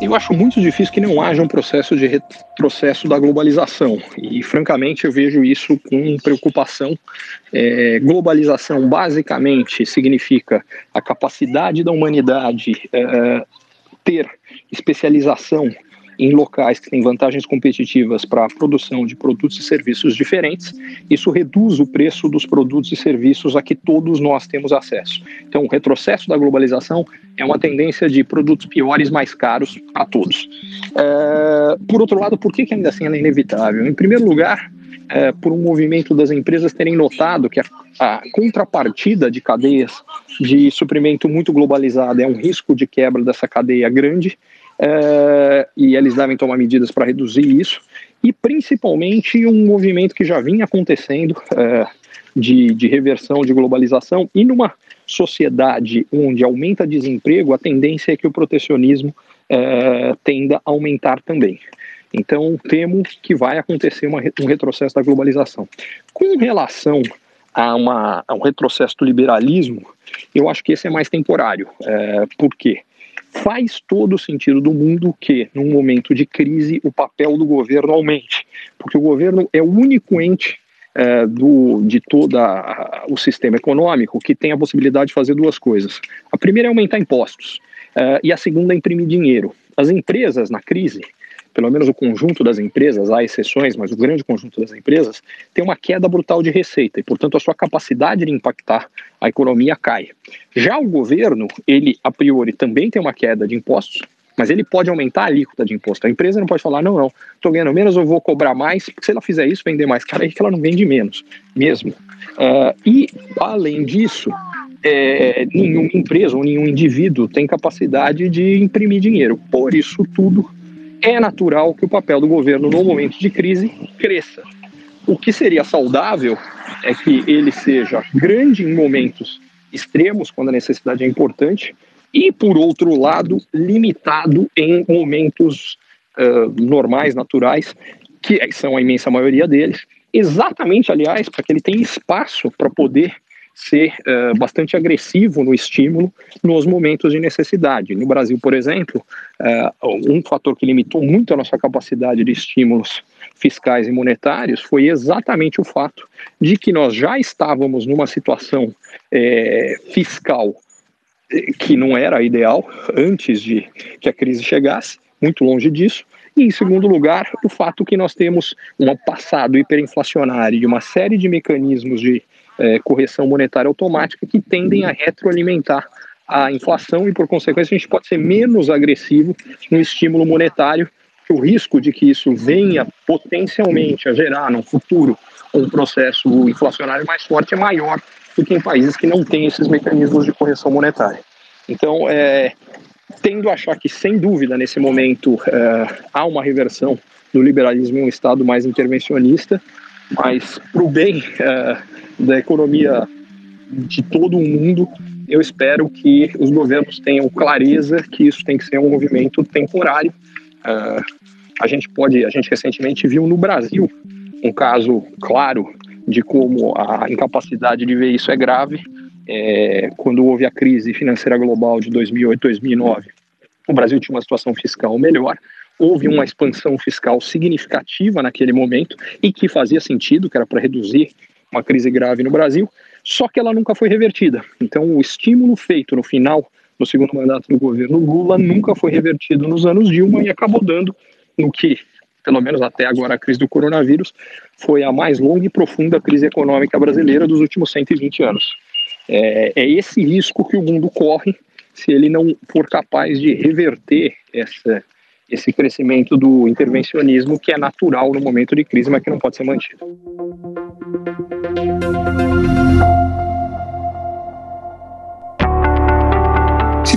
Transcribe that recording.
Eu acho muito difícil que não haja um processo de retrocesso da globalização. E, francamente, eu vejo isso com preocupação. É, globalização, basicamente, significa a capacidade da humanidade é, ter especialização em locais que têm vantagens competitivas para a produção de produtos e serviços diferentes, isso reduz o preço dos produtos e serviços a que todos nós temos acesso. Então, o retrocesso da globalização é uma tendência de produtos piores mais caros a todos. É, por outro lado, por que, que ainda assim ela é inevitável? Em primeiro lugar, é, por um movimento das empresas terem notado que a, a, contrapartida de cadeias de suprimento muito globalizada é um risco de quebra dessa cadeia grande é, e eles devem tomar medidas para reduzir isso, e principalmente um movimento que já vinha acontecendo é, de, de reversão de globalização, e numa sociedade onde aumenta desemprego, a tendência é que o protecionismo é, tenda a aumentar também. Então, temo que vai acontecer uma, um retrocesso da globalização. Com relação a, uma, a um retrocesso do liberalismo, eu acho que esse é mais temporário. É, por quê? Faz todo o sentido do mundo que, num momento de crise, o papel do governo aumente, porque o governo é o único ente é, do, de todo o sistema econômico que tem a possibilidade de fazer duas coisas. A primeira é aumentar impostos, é, e a segunda é imprimir dinheiro. As empresas, na crise, pelo menos o conjunto das empresas, há exceções, mas o grande conjunto das empresas, tem uma queda brutal de receita e, portanto, a sua capacidade de impactar a economia cai. Já o governo, ele a priori também tem uma queda de impostos, mas ele pode aumentar a alíquota de imposto. A empresa não pode falar, não, não, estou ganhando menos, eu vou cobrar mais, porque se ela fizer isso, vender mais caro, é que ela não vende menos, mesmo. Uh, e, além disso, é, nenhuma empresa ou nenhum indivíduo tem capacidade de imprimir dinheiro. Por isso tudo, é natural que o papel do governo no momento de crise cresça. O que seria saudável é que ele seja grande em momentos extremos, quando a necessidade é importante, e, por outro lado, limitado em momentos uh, normais, naturais, que são a imensa maioria deles, exatamente, aliás, para que ele tenha espaço para poder ser uh, bastante agressivo no estímulo nos momentos de necessidade. No Brasil, por exemplo, uh, um fator que limitou muito a nossa capacidade de estímulos fiscais e monetários foi exatamente o fato de que nós já estávamos numa situação é, fiscal que não era ideal antes de que a crise chegasse, muito longe disso, e, em segundo lugar, o fato que nós temos um passado hiperinflacionário e uma série de mecanismos de é, correção monetária automática que tendem a retroalimentar a inflação e, por consequência, a gente pode ser menos agressivo no estímulo monetário, que o risco de que isso venha potencialmente a gerar no futuro um processo inflacionário mais forte é maior do que em países que não têm esses mecanismos de correção monetária. Então, é, tendo a achar que, sem dúvida, nesse momento é, há uma reversão do liberalismo em um Estado mais intervencionista, mas para o bem é, da economia de todo o mundo, eu espero que os governos tenham clareza que isso tem que ser um movimento temporário. Uh, a gente pode, a gente recentemente viu no Brasil um caso claro de como a incapacidade de ver isso é grave. É, quando houve a crise financeira global de 2008, 2009, o Brasil tinha uma situação fiscal melhor, houve uma expansão fiscal significativa naquele momento e que fazia sentido, que era para reduzir uma crise grave no Brasil, só que ela nunca foi revertida. Então, o estímulo feito no final do segundo mandato do governo Lula nunca foi revertido nos anos Dilma e acabou dando no que, pelo menos até agora, a crise do coronavírus foi a mais longa e profunda crise econômica brasileira dos últimos 120 anos. É, é esse risco que o mundo corre se ele não for capaz de reverter essa, esse crescimento do intervencionismo que é natural no momento de crise, mas que não pode ser mantido.